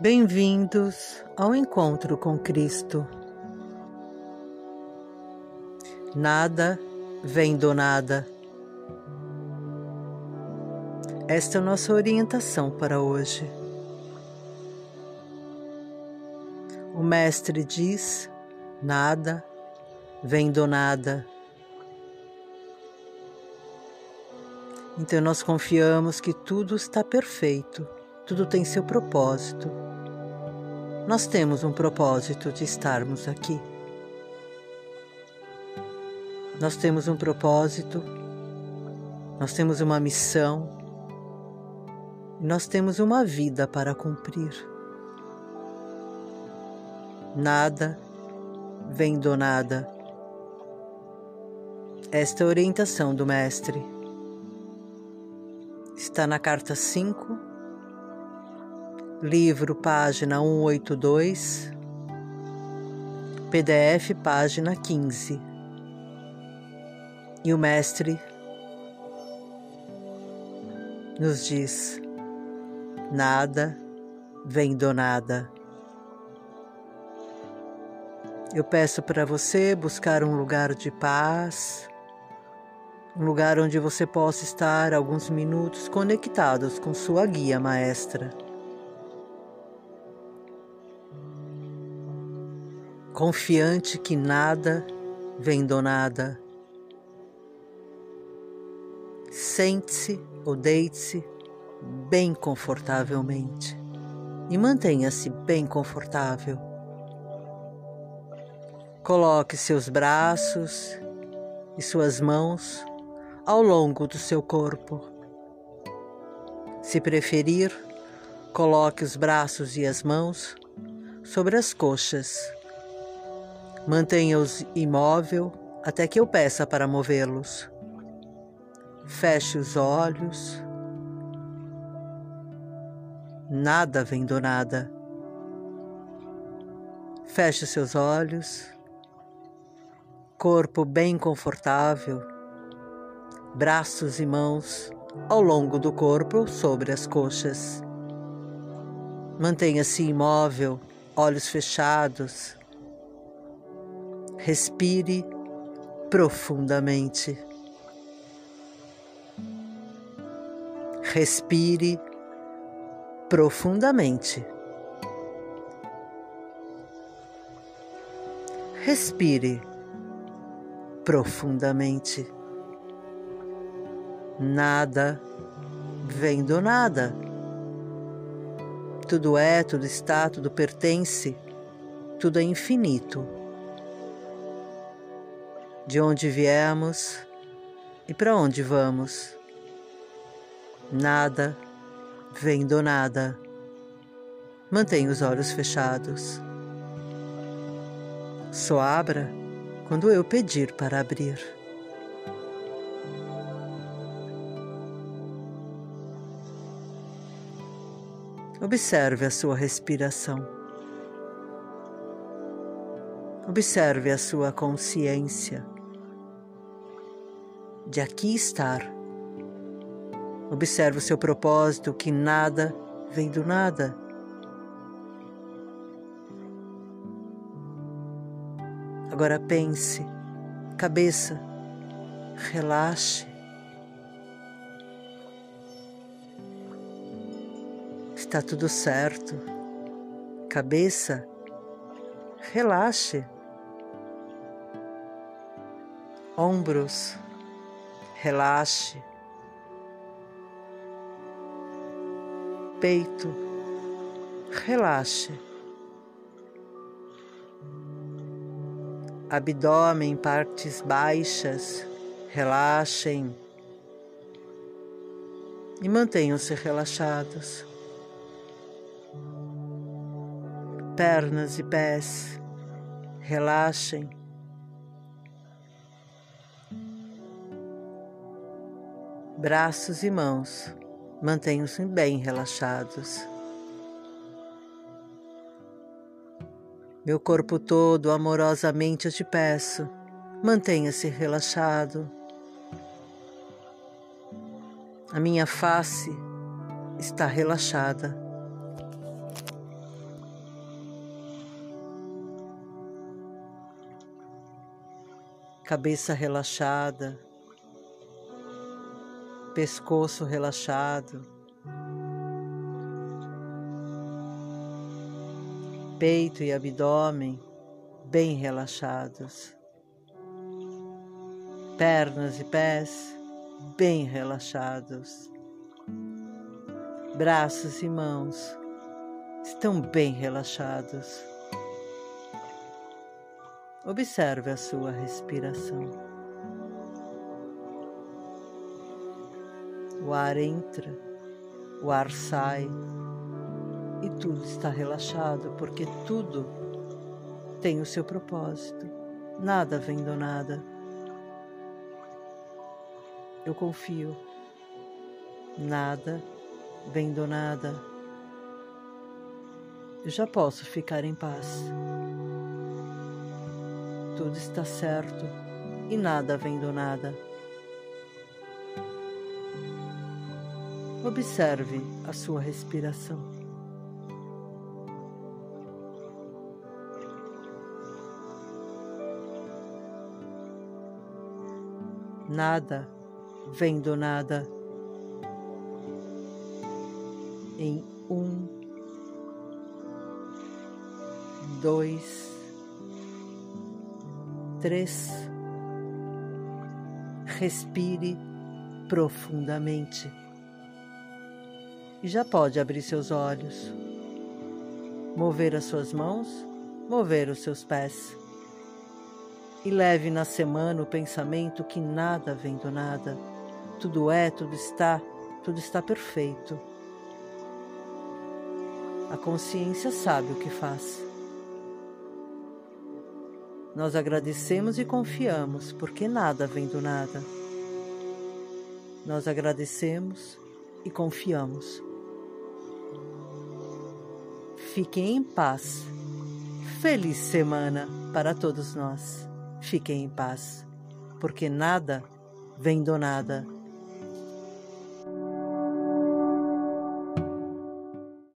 Bem-vindos ao encontro com Cristo. Nada vem do nada. Esta é a nossa orientação para hoje. O Mestre diz: nada vem do nada. Então nós confiamos que tudo está perfeito, tudo tem seu propósito. Nós temos um propósito de estarmos aqui. Nós temos um propósito, nós temos uma missão, nós temos uma vida para cumprir. Nada vem do nada. Esta é a orientação do Mestre. Está na carta 5, livro, página 182, PDF, página 15. E o Mestre nos diz: nada vem do nada. Eu peço para você buscar um lugar de paz, um lugar onde você possa estar alguns minutos conectados com sua guia maestra. Confiante que nada vem do nada. Sente-se ou deite-se bem confortavelmente e mantenha-se bem confortável. Coloque seus braços e suas mãos ao longo do seu corpo. Se preferir, coloque os braços e as mãos sobre as coxas. Mantenha-os imóvel até que eu peça para movê-los. Feche os olhos. Nada vem do nada. Feche seus olhos. Corpo bem confortável braços e mãos ao longo do corpo sobre as coxas. Mantenha-se imóvel, olhos fechados. Respire profundamente. Respire profundamente. Respire profundamente. Nada vem do nada. Tudo é, tudo está, tudo pertence, tudo é infinito. De onde viemos e para onde vamos. Nada vem do nada. Mantenha os olhos fechados. Só abra quando eu pedir para abrir. Observe a sua respiração. Observe a sua consciência de aqui estar. Observe o seu propósito, que nada vem do nada. Agora pense, cabeça, relaxe. Está tudo certo. Cabeça, relaxe. Ombros, relaxe. Peito, relaxe. Abdômen, partes baixas, relaxem e mantenham-se relaxados. pernas e pés. Relaxem. braços e mãos. Mantenham-se bem relaxados. Meu corpo todo, amorosamente eu te peço, mantenha-se relaxado. A minha face está relaxada. Cabeça relaxada pescoço relaxado, peito e abdômen bem relaxados, pernas e pés bem relaxados, braços e mãos estão bem relaxados. Observe a sua respiração. O ar entra, o ar sai e tudo está relaxado porque tudo tem o seu propósito. Nada vem do nada. Eu confio. Nada vem do nada. Eu já posso ficar em paz tudo está certo e nada vem do nada. Observe a sua respiração. Nada vem do nada. Em um, dois, três. Respire profundamente. E já pode abrir seus olhos, mover as suas mãos, mover os seus pés. E leve na semana o pensamento que nada vem do nada. Tudo é, tudo está, tudo está perfeito. A consciência sabe o que faz. Nós agradecemos e confiamos, porque nada vem do nada. Nós agradecemos e confiamos. Fiquem em paz. Feliz semana para todos nós. Fiquem em paz, porque nada vem do nada.